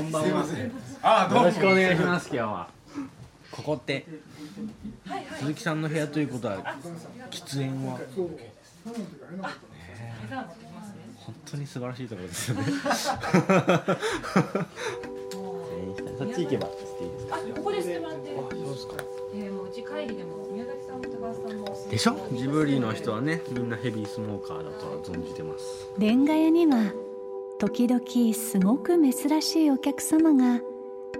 こんばんは。すいません。あどうも。よろしくお願いします。今日は。ここって鈴木さんの部屋ということは喫煙は？本当に素晴らしいところですよね。そっち行けばしていいですか。あ、ここでしてもらって。そうですか？えー、もううち会議でも宮崎さんも高橋さんも。でしょ？ジブリの人はね、みんなヘビースモーカーだとは存じてます。レンガ屋には時々すごく珍しいお客様が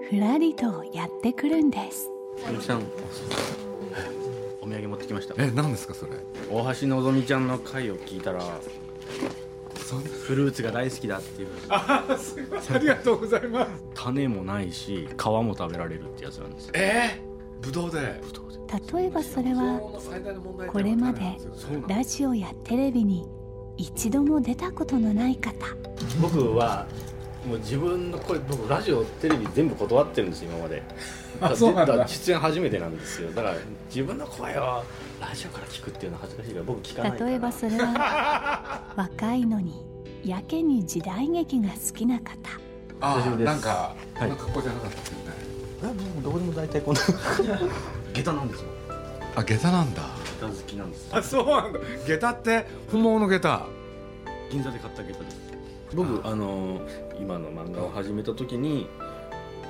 ふらりとやってくるんです。お土産持ってきました。え何ですかそれ？大橋のぞみちゃんの回を聞いたら。フルーツが大好きだっていうあすいませんありがとうございます。種もないし皮も食べられるってやつなんですよえー、ぶどうで。例えばそれはこれまでラジオやテレビに一度も出たことのない方。僕はもう自分の声僕ラジオテレビ全部断ってるんですよ今まで。あそうなんだ。から出演初めてなんですよ。だから自分の声をラジオから聞くっていうのは恥ずかしいから僕聞かない例えばそれは若いのにやけに時代劇が好きな方。あ大丈夫です。なんか、はい。こんな格好じゃなかったですよね。えもうどこでも大体こんな下駄なんですよ。あ下駄なんだ。下駄好きなんですあそうなんだ。下駄って本物の下駄。銀座で買った下駄です僕あの今の漫画を始めた時に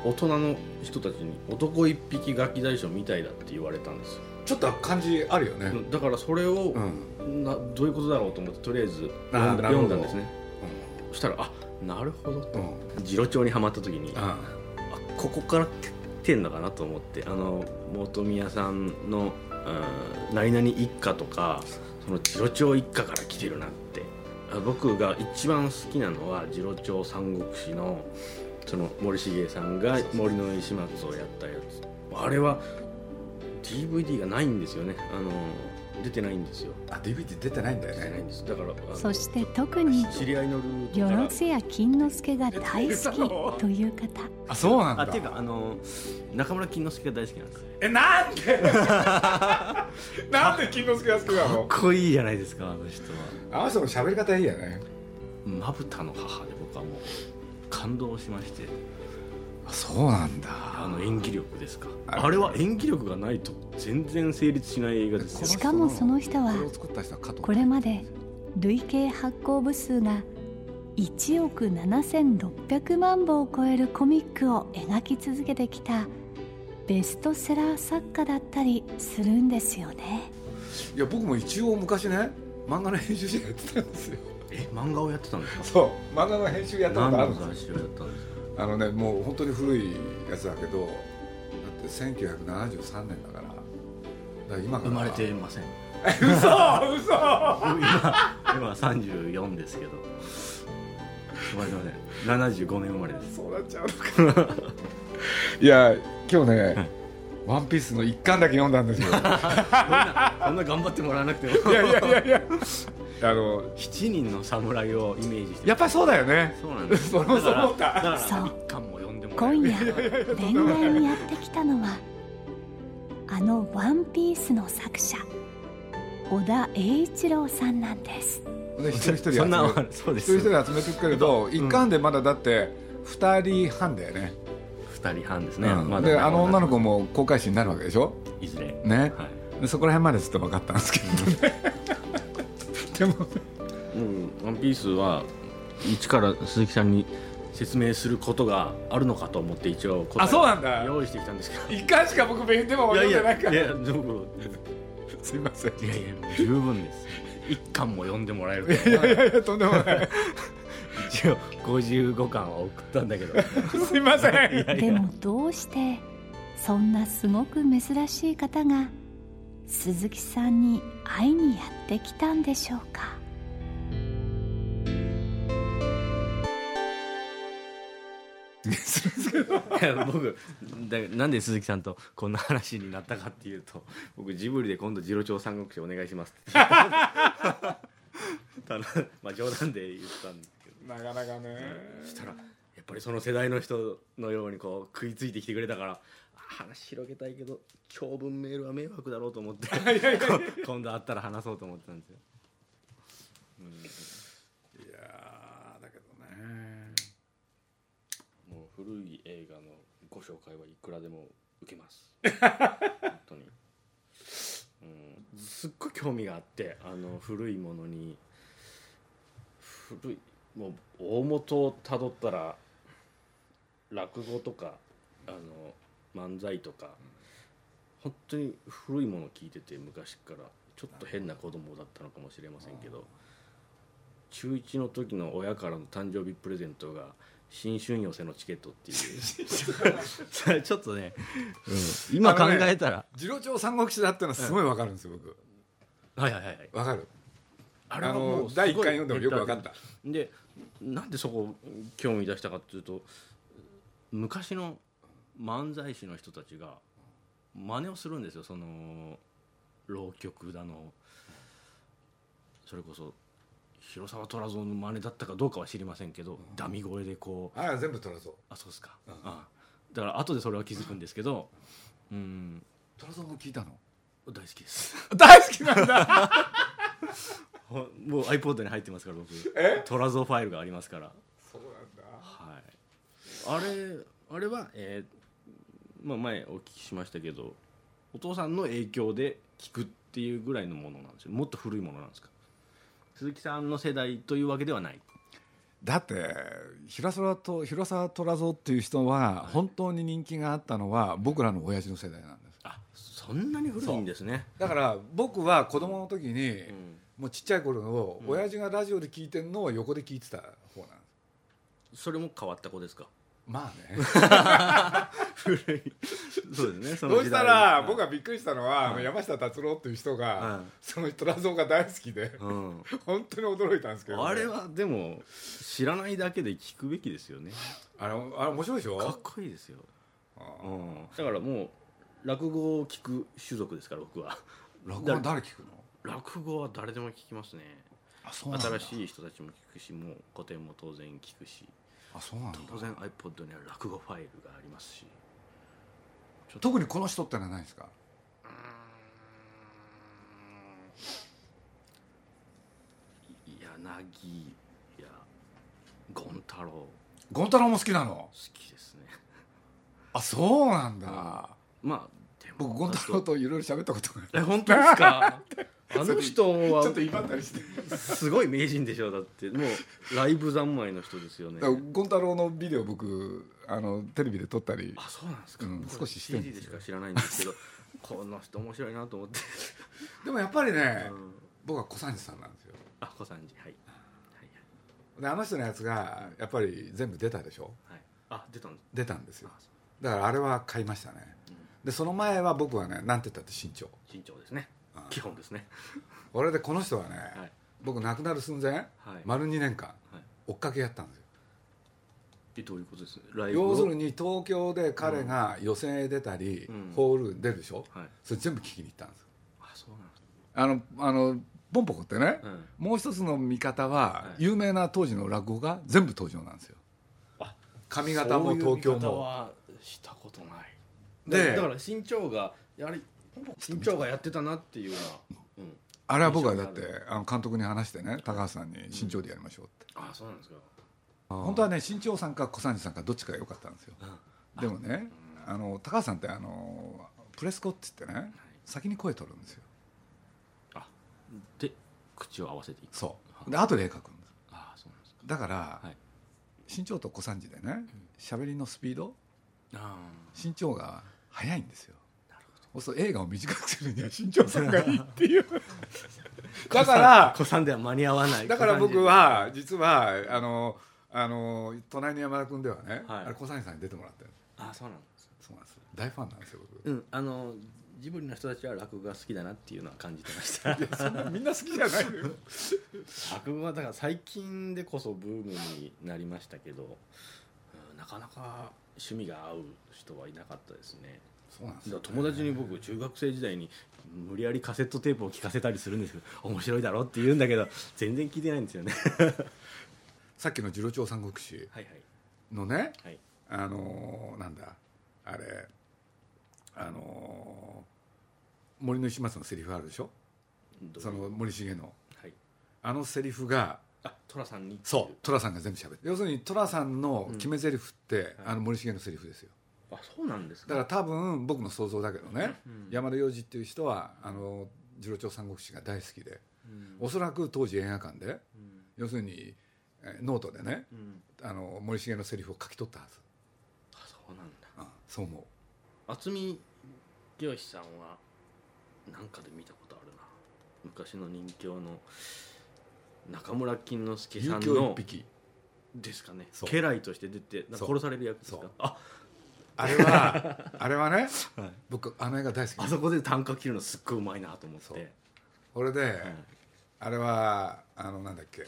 大人の人たちに「男一匹ガキ大将みたいだ」って言われたんですよちょっと感じあるよね。だからそれを、うん。などういうことだろうと思ってとりあえずあ読んだんだんですねそしたらあなるほどとうん。うん。次郎長にはまった時にああここから来てんのかなと思ってあの本宮さんのうん何々一家とかその次郎長一家から来てるなって。あ僕が一番好きなのは次郎長三国志のその森重さんが森の石松をやったやつ。あれは DVD がないんですよね。あの出てないんですよ。あ DVD 出てないんだよね。出てないんです。だからそして特に知り合いのルートから。よろずや金之助が大好きという方。あそうなんだ。あっていうかあの中村金之助が大好きなんですえなんで？なんで金之助が好きなの？かっこいいじゃないですかあの人は。あの人の喋り方いいよね。まぶたの母で僕はもう感動しまして。あそうなんだ。あの演技力ですか。ああれは演技力がないと全然成立しない映画ですよ。しかもその人はこれまで累計発行部数が1億7600万部を超えるコミックを描き続けてきたベストセラー作家だったりするんですよね。いや僕も一応昔ね漫画の編集者やってたんですよ。え漫画をやってたんですか。そう漫画の編集やったこ何のとあるんですよあのねもう本当に古いやつだけどだって1973年だから。だから今から。生まれてません。嘘 嘘。今今34ですけど。生まれてません。75年生まれです。そうなっちゃうのか。いや今日ね「ワンピースの一巻だけ読んだんですよ。いそんなそんな頑張ってもらわなくても。やいやいやいやあの7人の侍をイメージしてやっぱりそうだよね。そうなんです。そそう思そうか。ら一巻も読んでもらえる。今夜恋愛にやってきたのはあの「ワンピースの作者小田栄一郎さんなんです。で一人一人集めそんなそうです。一人一人集めていくけれど一巻でまだだって二人半だよね、2人半ですね、うん。まだであの女の子も航海士になるわけでしょ？いずれ。ね。はい。でそこら辺までずっと分かったんですけどねでもうん、ワンピースは一から鈴木さんに説明することがあるのかと思って一応答えあそうなんだ。用意してきたんですけど。一巻しか僕勉でもいやい読んでないからやいや僕すいません。いやいや十分です。一巻も読んでもらえるといやいやいやとんでもない。一応55巻は送ったんだけど。すいません。いやいや。でもどうしてそんなすごく珍しい方が鈴木さんに会いにやってきたんでしょうか。い や僕だなんで鈴木さんとこんな話になったかっていうと僕ジブリで今度「次郎長三国志お願いします」って。ただまあ冗談で言ったんですけど。なかなかね。そしたらやっぱりその世代の人のようにこう食いついてきてくれたからあ話広げたいけど長文メールは迷惑だろうと思って こ今度会ったら話そうと思ってたんですよ。いやーだけどね。もう古い映画のご紹介はいくらでも受けます。本当に、うん、すっごい興味があってあの古いものに。古いもう大元をたどったら落語とかあの漫才とか本当に古いものを聞いてて昔から。ちょっと変な子供だったのかもしれませんけど中1の時の親からの誕生日プレゼントが新春寄せのチケットっていう。そ れちょっとね、うん今考えたら、次郎長三国志だってのはすごいわかるんですよ僕。はいはいはいはい。わかる？ああの第一回読んでもよくわかった。でなんでそこ興味出したかっていうと昔の漫才師の人たちが真似をするんですよその浪曲だの。それこそ広沢虎蔵の真似だったかどうかは知りませんけど、ダミ声でこうああ全部虎蔵あそうですか、あだから後でそれは気づくんですけどうん。虎蔵も聞いたの？大好きです。大好きなんだ。ほもう iPod に入ってますから僕。え？トラゾファイルがありますから。そうなんだ。はい。あれあれは、えーまあ、前お聞きしましたけどお父さんの影響で聞くっていうぐらいのものなんですよ。もっと古いものなんですか？鈴木さんの世代というわけではない。だって広沢と広沢虎蔵っていう人は本当に人気があったのは僕らの親父の世代なんです。あそんなに古いんですね。だから僕は子供の時に、うん。もうちっちゃい頃の親父がラジオで聞いてるのを横で聞いてた方なんです。それも変わった子ですか？まあね。古い。そうですね。そそうしたら僕は、がびっくりしたのは、山下達郎っていう人が、はいその虎蔵が大好きでうん、本当に驚いたんですけどね、あれはでも知らないだけで聞くべきですよね。あれあれ面白いでしょ？かっこいいですよ、あ。うん、だからもう落語を聞く種族ですから僕は。落語は誰聞くの？落語は誰でも聞きますね。あそうなんだ。新しい人たちも聞くしもう古典も当然聞くしあそうなんだ。当然 iPod には落語ファイルがありますし。特にこの人ってのはないですか？柳や権太郎好権太郎も好きなの？きですね。あそうなんだ、まあでも僕権太郎といろいろ喋ったことがあるえ本当ですか？あの人はちょっと威張ったりして。すごい名人でしょだって。もうライブ三昧の人ですよね。権太郎のビデオ僕あのテレビで撮ったり。あそうなんですか、うん僕少ししてるんですよ。でしか知らないんですけどこの人面白いなと思って、でもやっぱりね、うん。僕は小三治さんなんですよ。あ小三治。はい。はいであの人のやつがやっぱり全部出たでしょ？はい。はいあ出たんです。出たんですよ。だからあれは買いましたね、でその前は僕はねなんて言ったって身長慎重ですね。あ基本ですね。俺でこの人はね、はい。僕亡くなる寸前、はい。丸2年間はい。追っかけやったんですよ。えどういうことです？要するに東京で彼が予選へ出たり、うん。ホール出るでしょ、はい。それ全部聞きに行ったんですよ。あそうなんですあのあのポンポコってね、うん。もう一つの見方は、はい。有名な当時の落語が全部登場なんですよ。あ上方も東京も。はしたことない。でだだから身長がやはり身長がやってたなっていうような、うん、あれは僕はだってあの監督に話してね高橋さんに身長でやりましょうって、あそうなんですか。本当はね新潮さんか小三治さんかどっちかが良かったんですよ。でもねあの高橋さんってあのプレスコって言ってね先に声取るんですよ。あで口を合わせていく。そう。で後で絵描くんです。あそうなんですか。だから、はい。身長と小三治でね喋りのスピードあ身長が速いんですよそう映画を短くするには身長さんがいいっていう。だから子さんでは間に合わない。だから僕子は実はあのあの隣の山田君ではね、はい。あれ小三治さんに出てもらってるあそうなんです。そうなんです大ファンなんですよ僕。うんあのジブリの人たちは落語が好きだなっていうのは感じてました。そんなみんな好きじゃない。落語はだから最近でこそブームになりましたけど、うんなかなか趣味が合う人はいなかったですねそうなんですよだから友達に僕中学生時代に無理やりカセットテープを聞かせたりするんですけど面白いだろって言うんだけど全然聞いてないんですよね。さっきの次郎長三国志はいのねはい。あのーなんだあれ。あのー森の石松のセリフあるでしょ？その森重の。はい。あのセリフがあ寅さんにそう寅さんが全部喋って要するに寅さんの決め台詞って、あの森重のセリフですよあそうなんですかだから多分僕の想像だけどね、うん。山田洋次っていう人はあの次郎長三国志が大好きでうん。おそらく当時映画館でうん。要するにえーノートでねうん。あの森重のセリフを書き取ったはず、あそうなんだ。うんそう思う。渥美清さんは何かで見たことあるな。昔の人形の中村金之助さんのですかね。家来として出て殺される役ですか？ああれは あれはねはい。僕あの映画大好き。あそこで単価切るのすっごいうまいなと思って。これで、はい。あれはあのなんだっけ。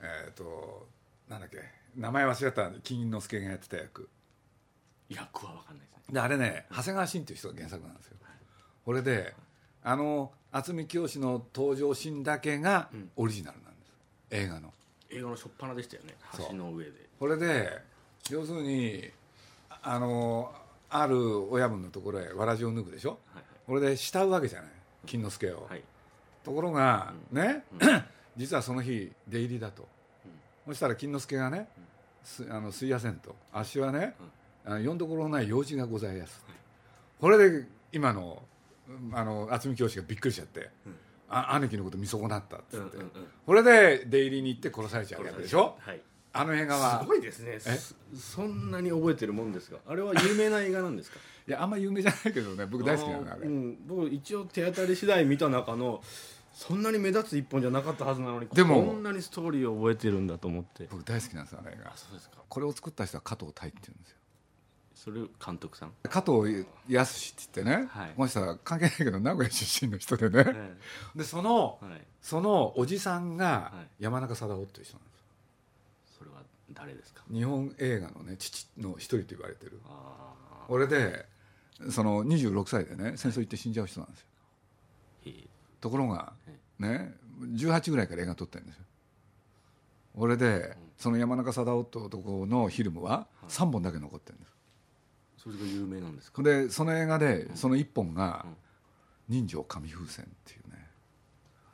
えっ、となんだっけ。名前忘れた金之助がやってた役。役は分かんないですね。であれね長谷川慎っていう人が原作なんですよ。これであの渥美清の登場シーンだけがうん。オリジナルなんです、映画の。映画の初っ端でしたよね。橋の上で。これで要するにあのある親分のところへわらじを脱ぐでしょ？はいこれで慕うわけじゃない金之助を、はい。ところが、ね、う 実はその日出入りだと、そしたら金之助がね、すあのすいやせんとあっしはね、あのよんどころのない用事がございやす、これで今のうんあの渥美清がびっくりしちゃって、あ兄貴のこと見損なったっつって、うんうんうん。これで出入りに行って殺されちゃうわけでしょ？はいあの映画は。すごいですね。すそんなに覚えてるもんですか？あれは有名な映画なんですか？いやあんま有名じゃないけどね。僕大好きなのあれ、うん、僕一応手当たり次第見た中のそんなに目立つ一本じゃなかったはずなのにでもこんなにストーリーを覚えてるんだと思って。僕大好きなんですよあの映画。そうですか。これを作った人は加藤大っていうんですよ。それ監督さん？加藤康って言ってね、はい。この人は関係ないけど名古屋出身の人でね、えでそのえはい。そのおじさんがはい。山中貞夫という人なんです。よそれは誰ですか？日本映画のね父の一人と言われてる。ああ俺でその26歳でね戦争行って死んじゃう人なんですよ。へえ。ところがえね18ぐらいから映画撮ってるんですよ。俺でその山中貞夫って男のフィルムは3本だけ残ってるんです。それが有名なんですか？でその映画でその1本がうん「人情紙風船」っていうね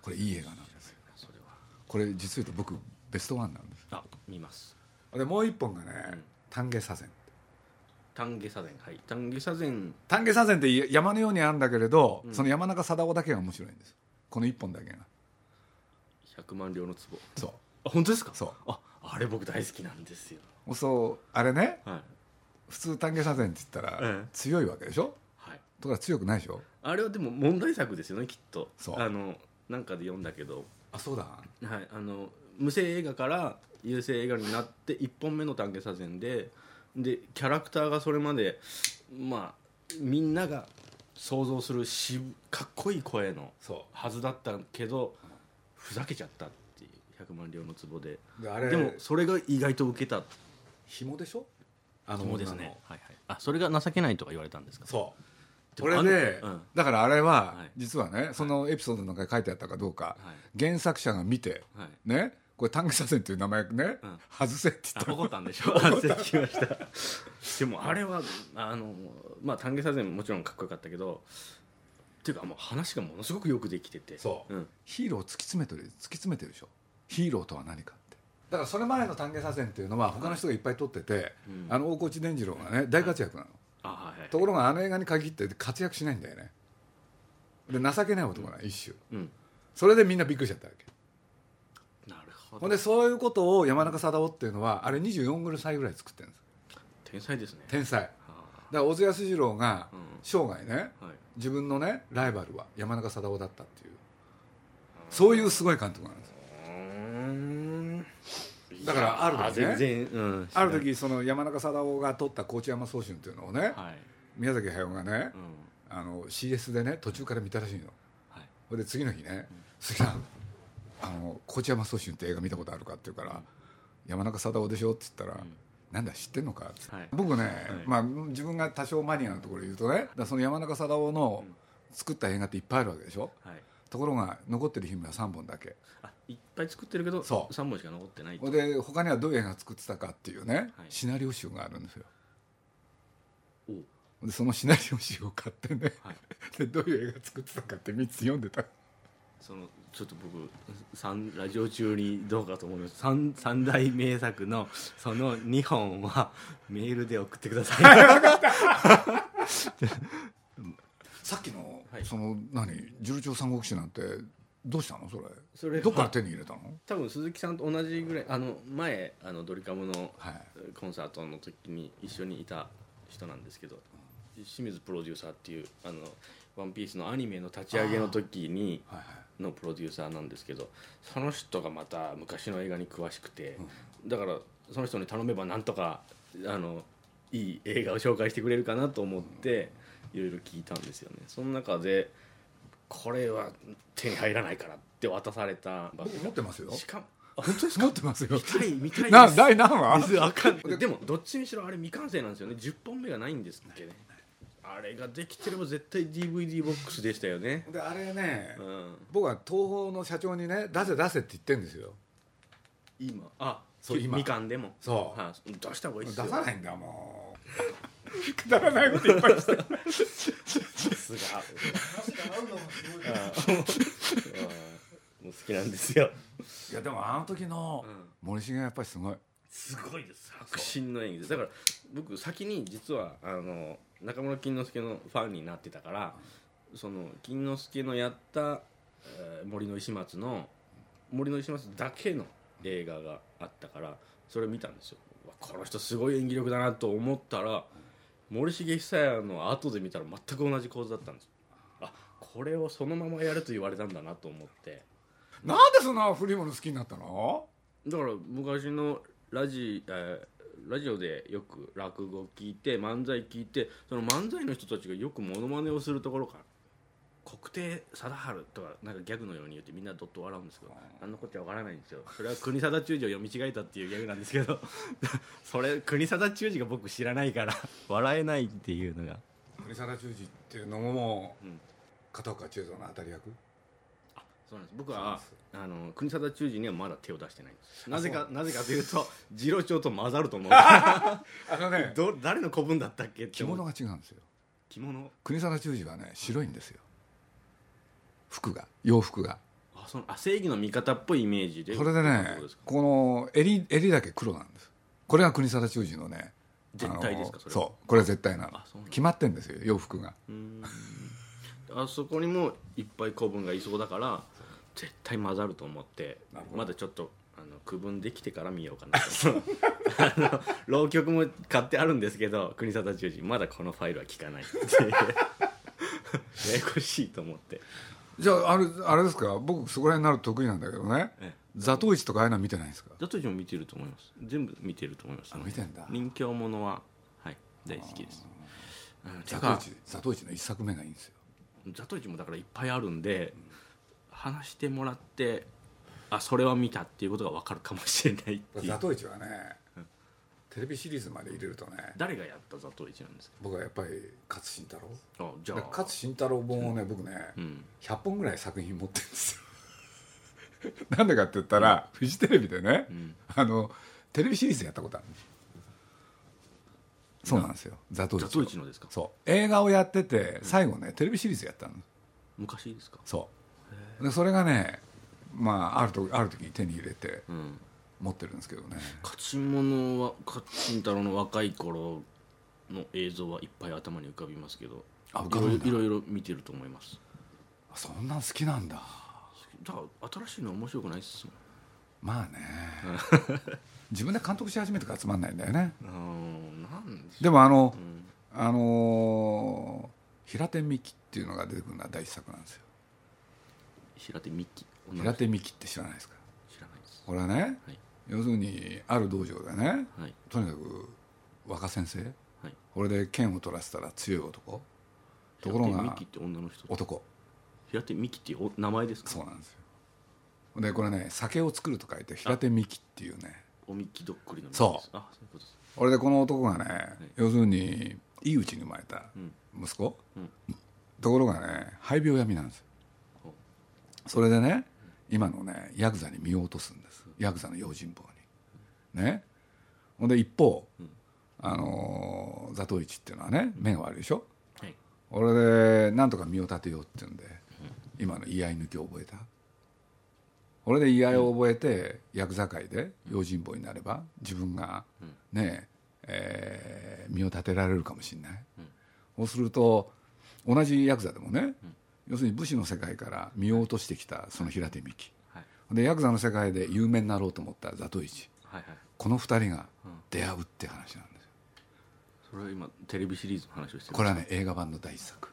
これいい映画なんですよ。それは。これ実を言うと僕ベストワンなんですあ見ます。でもう1本がねうん「丹下左膳」丹下左膳はい。丹下左膳丹下左膳って山のようにあるんだけれど、うん。その山中貞夫だけが面白いんです。この1本だけが。100万両の壺。そう。あ本当ですか？そう。ああれ僕大好きなんですよ。そうあれねはい。普通丹下左膳って言ったらええ。強いわけでしょ？はい。とか強くないでしょ？あれはでも問題作ですよねきっと。そう。あのなんかで読んだけど。あそうだ。はい、あの無声映画から有声映画になって1本目の丹下左膳ででキャラクターがそれまでまあみんなが想像するしかっこいい声のそはずだったけどふざけちゃったっていう100万両の壺で。うであれでもそれが意外と受けた。紐でしょ？あそうですね。はいはい。あそれが情けないとか言われたんですか？そうでもこれで、あの？うん。だからあれは、はい。実はねそのエピソードの中に書いてあったかどうか、はい。原作者が見てはい。ねこれ丹下左膳っていう名前ね、うん外せって言あったら怒ったんでしょ？ました。でもあれはあのまあ丹下左膳ももちろんかっこよかったけどっていうかもう話がものすごくよくできてて。そう。うん、ヒーローを突き詰めてる突き詰めてるでしょ？ヒーローとは何かって。だからそれ前の丹下左膳っていうのは他の人がいっぱい撮ってて、うん。あの大河内伝次郎がね大活躍なの、あはいはい。ところがあの映画に限って活躍しないんだよね。で情けない男なの一種。うん。それでみんなびっくりしちゃったわけ。なるほど。ほんでそういうことを山中貞夫っていうのはあれ24歳ぐらい作ってるんです。天才ですね。天才。だかはら小津安二郎がうん。生涯ねあはい。自分のねライバルは山中貞夫だったっていう。そういうすごい監督なんですだからある時ね。全然、うん、ある時その山中貞夫が撮った高知山宗春っていうのをね、はい、宮崎駿がねうん、あの CS でね途中から見たらしいの。はい。それで次の日ね「杉さんあの高知山宗春って映画見たことあるか?」って言うから「山中貞夫でしょ?」って言ったら「なんだ知ってんのか?」って、はい。僕ね、まあ、自分が多少マニアなところで言うとねその山中貞夫の作った映画っていっぱいあるわけでしょ。はいところが残ってる film は3本だけ。あいっぱい作ってるけどそう。3本しか残ってないと。で他にはどういう映画作ってたかっていうね、はい。シナリオ集があるんですよ。お。でそのシナリオ集を買ってねはい。でどういう映画作ってたかって3つ読んでた。そのちょっと僕三ラジオ中にどうかと思います。三三大名作のその2本はメールで送ってください。さっきの、はい。その何？重長三国志なんてどうしたの？それ。それはどっから手に入れたの？多分鈴木さんと同じぐらいあの前あのドリカムのはい。コンサートの時に一緒にいた人なんですけど清水プロデューサーっていうあの「ワンピースのアニメの立ち上げの時にはいはい。のプロデューサーなんですけどその人がまた昔の映画に詳しくて、だからその人に頼めばなんとかあのいい映画を紹介してくれるかなと思っていろいろ聞いたんですよね。その中でこれは手に入らないからって渡された僕持ってますよ。しかも本当ですか？持ってますよ見たい見たいな第何話あかん。でもどっちにしろあれ未完成なんですよね。10本目がないんですっけね。あれができてれば絶対 DVD ボックスでしたよね。であれね、うん。僕は東宝の社長にね出せ出せって言ってんですよ。今。あそう今。みかんでも。そう。はい、出した方がいい出ですよ。さないんだもう くだらないこといっぱいしてさすが。もう好きなんですよ。いやでもあの時の森重はやっぱりすごい。すごいです。迫真の演技ですだから僕先に実はあの中村金之助のファンになってたからその金之助のやった、えー森の石松の森の石松だけの映画があったからそれ見たんですよ。この人すごい演技力だなと思ったら森重久彌の後で見たら全く同じ構図だったんですあこれをそのままやると言われたんだなと思って。なんでそんな古いもの好きになったの？だから昔のラジ,、えーラジオでよく落語聞いて漫才聞いてその漫才の人たちがよくモノマネをするところから国定貞治とかなんかギャグのように言ってみんなどっと笑うんですけど何のこっちゃわからないんですよ。それは国定忠治を読み違えたっていうギャグなんですけど それ国定忠治が僕知らないから 笑えないっていうのが。森貞忠治っていうのももう、うん。片岡千恵蔵の当たり役？そうなんです。僕はです。あの国定忠治にはまだ手を出してないんです。なぜかあなぜかというと 次郎長と混ざると思う。あのねど誰の古文だったっけって着物が違うんですよ。着物？国定忠治はね白いんですよ服が洋服が。あそのあ正義の味方っぽいイメージで。それでねこの襟襟だけ黒なんです。これが国定忠治のね絶対ですかそれは？そうこれは絶対なの。決まってんですよ洋服が。うーん。あそこにもいっぱい古文がいそうだから絶対混ざると思ってまだちょっとあの区分できてから見ようかなと。あの浪曲も買ってあるんですけど国定忠治まだこのファイルは聞かないっていう。ややこしいと思ってじゃああれあれですか？僕そこら辺になると得意なんだけどね。ええ。座頭市とかああいうのは見てないんですか？ザトウイチも見てると思います。全部見てると思います。あ見てんだ。人形ものははい。大好きです。座か頭市座頭市の一作目がいいんですよ。ザトウイチもだからいっぱいあるんで、話してもらってあそれは見たっていうことが分かるかもしれないっていう。座頭市はねテレビシリーズまで入れるとね誰がやったザトウイチなんです僕はやっぱり勝慎太郎。かあじゃあ。で勝慎太郎本をね僕ねうん。100本ぐらい作品持ってるんですよ。なんでかって言ったらフジテレビでねうん。あのテレビシリーズやったことある。そうなんですよ。座頭市の。ですか？そう。映画をやってて最後ねテレビシリーズやったの。昔ですか？そう。でそれがねまああるとある時に手に入れてうん持ってるんですけどね。勝ち物は勝新太郎の若い頃の映像はいっぱい頭に浮かびますけどあ浮かぶんだ。いろいろ見てると思います。あそんなん好きなんだ。だから新しいのは面白くないっすもん。まあね。自分で監督し始めてからつまんないんだよね。でもあのう、うん。あのー平手美紀っていうのが出てくるのは第一作なんですよ。平手美紀。平子手美紀って知らないですか？これはねはい。要するにある道場でねはい。とにかく若先生はい。これで剣を取らせたら強い男ところが平手美希って女の人男。平手美希っていうお名前ですか？そうなんですよ。でこれね酒を作ると書いて平手美希っていうね。おみきどっくりのそう。あそういうことです。これでこの男がね、要するにいいうちに生まれたうん。息子、うん。ところがね肺病病みなんですよ。ほそれでね今のねヤクザに身を落とすんです。ヤクザの用心棒に。ね。ほんで一方、ん。あのー座頭市っていうのはね目が悪いでしょ。はい。俺でなんとか身を立てようっていうんで、今の言い合い抜きを覚えた。俺で言い合いを覚えて、ヤクザ界で用心棒になれば自分がねえー身を立てられるかもしれない、そうすると同じヤクザでもね、要するに武士の世界から身を落としてきたその平手美紀はい。でヤクザの世界で有名になろうと思った座頭市はいはい。この二人が出会うって話なんですよ。それは今テレビシリーズの話をしてるこれはね映画版の第一作。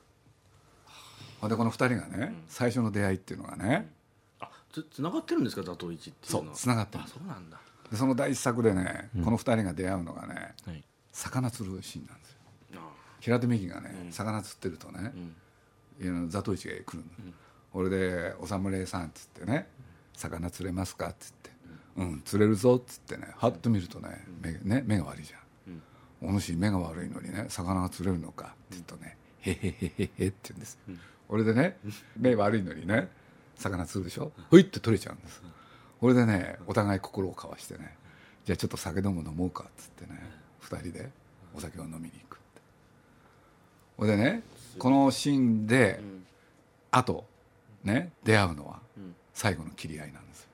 でこの二人がね、最初の出会いっていうのがね、あつつながってるんですか座頭市っていうのは？そう繋がってるあそうなんだ。でその第一作でね、この二人が出会うのがねはい。魚釣るシーンなんですよ。あ平手美紀がね、魚釣ってるとねう、ん座頭市が来るの、俺で「お侍さん」っつってね「魚釣れますか?」っつって「うん。釣れるぞ」っつってねはっと見るとね目ね目が悪いじゃん、お主目が悪いのにね魚が釣れるのかって言うとね「へへへへへ」って言うんです、俺でね 目悪いのにね魚釣るでしょ？ふいって取れちゃうんです、俺でねお互い心を交わしてねじゃあちょっと酒でも飲もうかっつってね二人でお酒を飲みに行くほいでねこのシーンで、んあとね出会うのはん最後の切り合いなんですよ。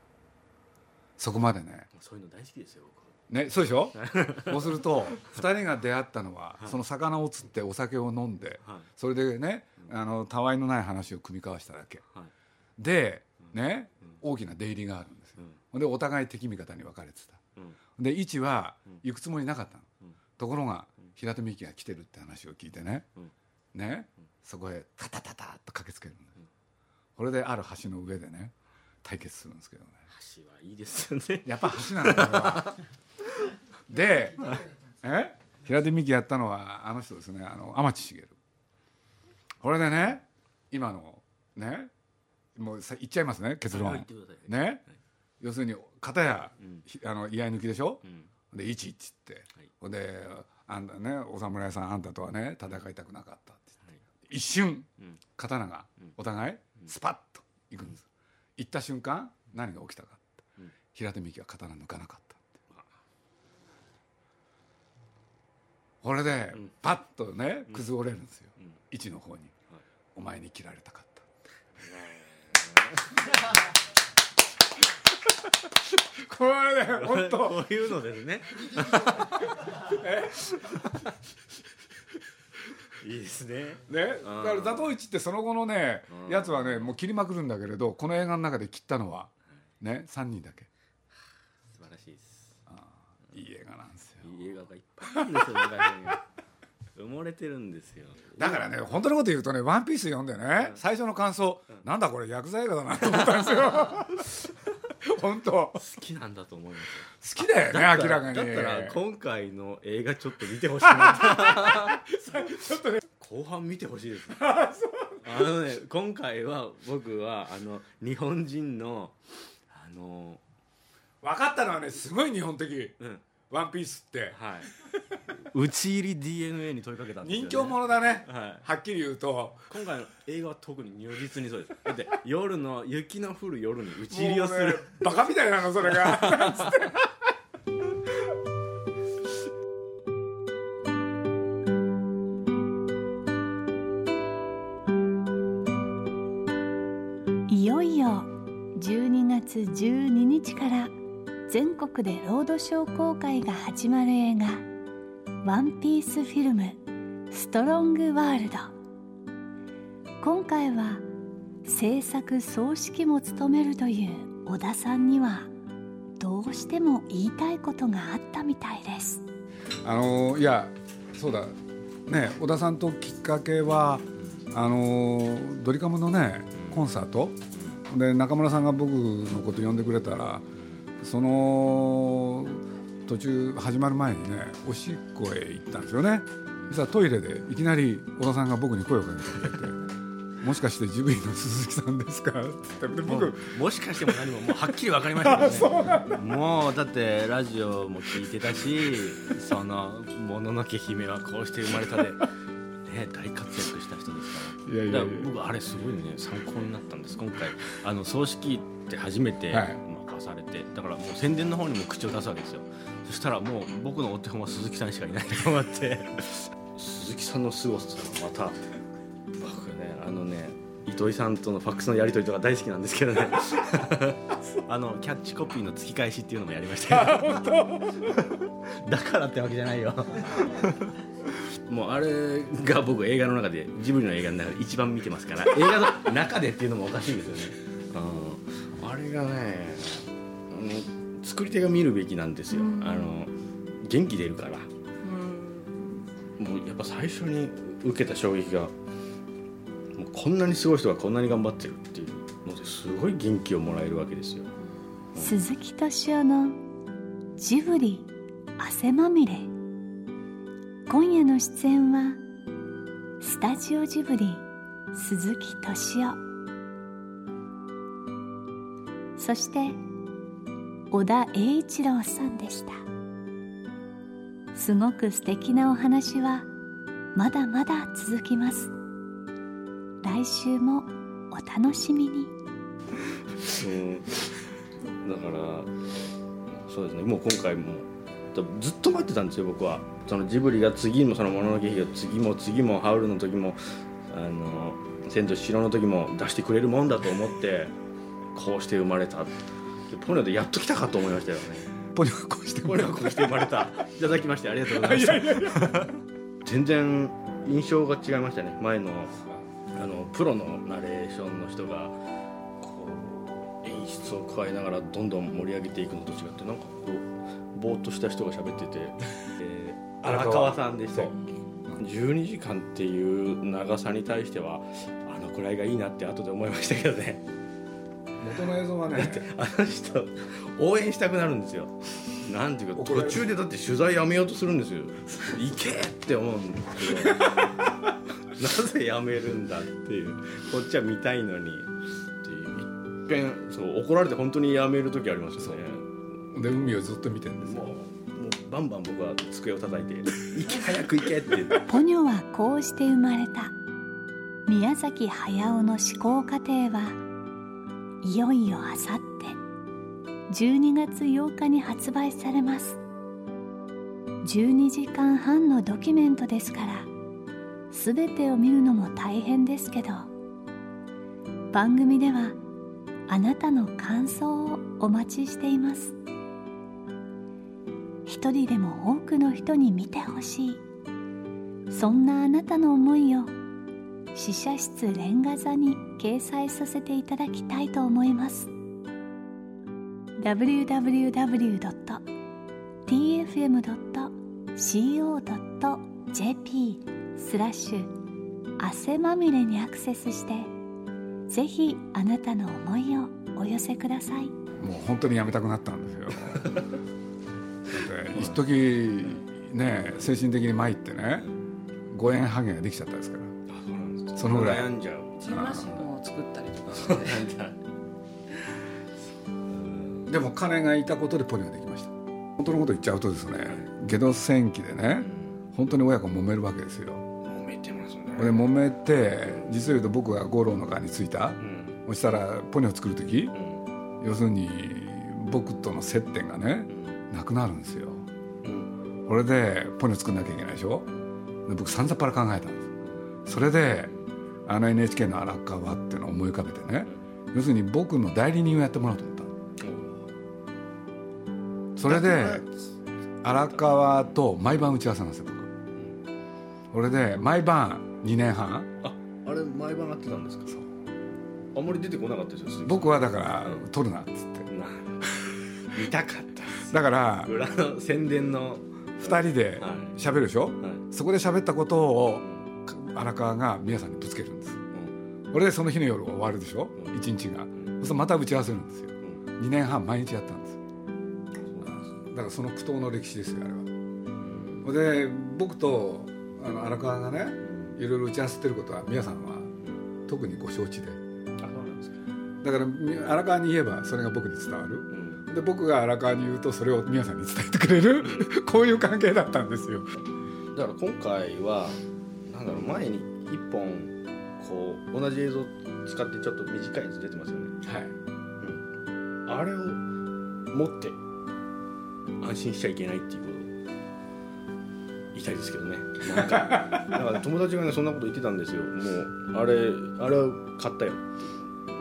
そこまでね。そういうの大好きですよ僕。ねそうでしょ？そうすると2人が出会ったのはその魚を釣ってお酒を飲んではい。それでねあのたわいのない話を組み交わしただけ。はい。でね大きな出入りがあるんですよ。うん。ほんでお互い敵味方に分かれてた。うん。で一は行くつもりなかったの、うん。ところが平手美紀が来てるって話を聞いてね、うん。ね、そこへタタタタッと駆けつけるん。だ、これである橋の上でね対決するんですけどね。橋はいいですよね。やっぱ橋なんだこれは。でえ？平手美紀やったのはあの人ですね。あの天地茂。これでね今のねもうさ言っちゃいますね結論、はい言ってください。ね、要するに片や、うん。ひあの居合抜きでしょ、うん。で「一」っつって、はい。ほんで「あんたねお侍さんあんたとはね戦いたくなかった」ってはい一瞬うん。刀がうん。お互いスパッといくんです、行った瞬間何が起きたかって、うん。平手美紀は刀抜かなかったって。これでうん。パッとね崩れるんですよ、うん。一の方に、はい。お前に切られたかったこれね本当。こういうのですね。いいですね。ね、うん。だから座頭市ってその後のねうん。やつはねもう切りまくるんだけれどこの映画の中で切ったのはね3人だけ。素晴らしいです。いい映画なんですよ。いい映画がいっぱいあるんですよ 埋もれてるんですよ。だからね本当のこと言うとね「ワンピース読んでね最初の感想なんだこれ薬剤映画だなと思ったんですよ 本当。好好きなんだと思いますきだよね明らかに。だったら今回の映画ちょっと見てほしいな。ちょっとね。後半見てほしいですね。あのね今回は僕はあの日本人のあの分かったのはねすごい日本的。うん「ワンピースって。はい打ち入り DNA に問いかけたんですよ、ね、人形者だね。はい。はっきり言うと。今回の映画は特に如実にそうです。だって夜の雪の降る夜に打ち入りをする、ねバカみたいなのそれが。いよいよ12月12日から全国でロードショー公開が始まる映画「ワンピースフィルムストロングワールド」今回は制作総指揮も務めるという小田さんにはどうしても言いたいことがあったみたいです。あのいやそうだ。ね小田さんときっかけはあのドリカムのねコンサート？で中村さんが僕のこと呼んでくれたらその途中始まる前にねおしっこへ行ったんですよね。そしたらトイレでいきなり小田さんが僕に声をかけてくれて「もしかしてジブリの鈴木さんですか?」って言って僕うもしかしても何ももうはっきり分かりましたけどね もうだってラジオも聞いてたしその「もののけ姫はこうして生まれたで」ね、大活躍した人ですから。いやいやいや。だから僕あれすごいね参考になったんです今回。あの葬式って初めてはい。任されて、だからもう宣伝の方にも口を出すわけですよそしたらもう僕のお手本は鈴木さんしかいないと思って。鈴木さんの凄さはまた僕ねあのね糸井さんとのファックスのやり取りとか大好きなんですけどね。あのキャッチコピーの突き返しっていうのもやりましたけど。だからってわけじゃないよ。もうあれが僕映画の中でジブリの映画の中で一番見てますから。映画の中でっていうのもおかしいですよね、うん、あれがねあの作り手が見るべきなんですよ、うん。あの元気出るから。もうやっぱ最初に受けた衝撃がもうこんなにすごい人がこんなに頑張ってるっていうのですごい元気をもらえるわけですよ。鈴木敏夫のジブリ汗まみれ。今夜の出演はスタジオジブリ鈴木敏夫。そして小田栄一郎さんでした。すごく素敵なお話はまだまだ続きます。来週もお楽しみに。うん。だからそうですね。もう今回もずっと待ってたんですよ僕は。そのジブリが次もその「もののけ姫」が次も次も「ハウル」の時も「あの千と千尋」の時も出してくれるもんだと思ってこうして生まれた。ポニョでやっと来たかと思いましたよね。ポニョがこうしてポニョがこうして生まれた。いただきましてありがとうございました全然印象が違いましたね。前のあのプロのナレーションの人がこう演出を加えながらどんどん盛り上げていくのと違ってなんかこうぼーっとした人が喋ってて、えー荒川さんでしたそう。12時間っていう長さに対してはあのくらいがいいなって後で思いましたけどね元の映像はね。あの人応援したくなるんですよ。なんていうか途中でだって取材やめようとするんですよ。行けって思うんですけど なぜやめるんだっていう。こっちは見たいのに。っていう。いっぺんそう怒られて本当にやめる時ありますよね。で海をずっと見てるんですよ。バンバン僕は机を叩いて「行け早く行け」って言ってポニョはこうして生まれた。宮崎駿の思考過程はいよいよあさって。12月8日に発売されます。12時間半のドキュメントですから全てを見るのも大変ですけど番組ではあなたの感想をお待ちしています。一人でも多くの人に見てほしい。そんなあなたの思いを試写室レンガ座に掲載させていただきたいと思います。www.tfm.co.jp スラッシュ汗まみれにアクセスしてぜひあなたの思いをお寄せください。もう本当にやめたくなったんですよ。だって一時ね精神的に参ってね誤嚥ハゲができちゃったですからそのぐらい。悩んじゃう。ジンマシンを作ったりとか。してでも金がいたことでポニョができました。本当のこと言っちゃうとですねゲド戦記でね本当に親子揉めるわけですよ。揉めてますね。で揉めて実を言うと僕が五郎の側についた。うん。そしたらポニョを作る時うん。要するに僕との接点がねなくなるんですよ。うん。これでポニョ作んなきゃいけないでしょ？で僕さんざっぱら考えたんです。それであの NHK の荒川っていうのを思い浮かべてね。要するに僕の代理人をやってもらおうと思った。のそれで荒川と毎晩打ち合わせなんですよ僕。これで毎晩2年半。ああれ毎晩やってたんですか？あんまり出てこなかったですよ僕はだから取るなっつって。な見たかった。だから裏の宣伝の。2人ではい。喋るでしょ？はい。そこで喋ったことを荒川が宮さんにぶつける。んですこれでその日の夜終わるでしょ？うん。一日が。そうするとまた打ち合わせるんですよ。2年半毎日やったんですよ。だからその苦闘の歴史ですよあれは。で僕とあの荒川がねいろいろ打ち合わせてることは皆さんは特にご承知で。だからみ荒川に言えばそれが僕に伝わる。うん。で僕が荒川に言うとそれを皆さんに伝えてくれる。こういう関係だったんですよ。だから今回はなんだろう前に一本こう同じ映像使ってちょっと短いやつ出てますよね。はい。あれを持って安心しちゃいけないっていうことを言いたいですけどね。なんか だから友達がねそんなこと言ってたんですよ。もうあれあれは買ったよ。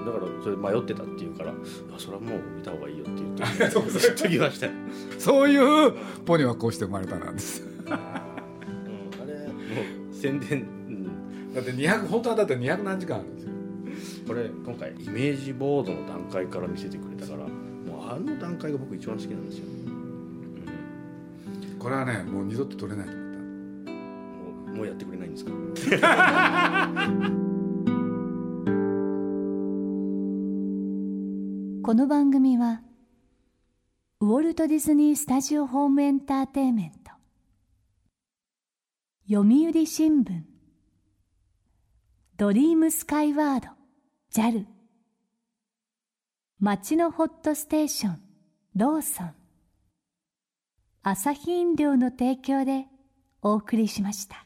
だからそれ迷ってたって言うからあそれはもう見た方がいいよって言ってりがとう言いました。よ、そういうポニーはこうして生まれたなんです。うん、あれもう宣伝、うん、だって200本当はだって200何時間あるんですよ。これ今回イメージボードの段階から見せてくれたからもうあの段階が僕一番好きなんですよ、うん。これはねもう二度と取れないと思った。もうもうやってくれないんですか？この番組はウォルト・ディズニー・スタジオ・ホーム・エンターテインメント。読売新聞ドリームスカイワード JAL 町のホットステーションローソン。朝日飲料の提供でお送りしました。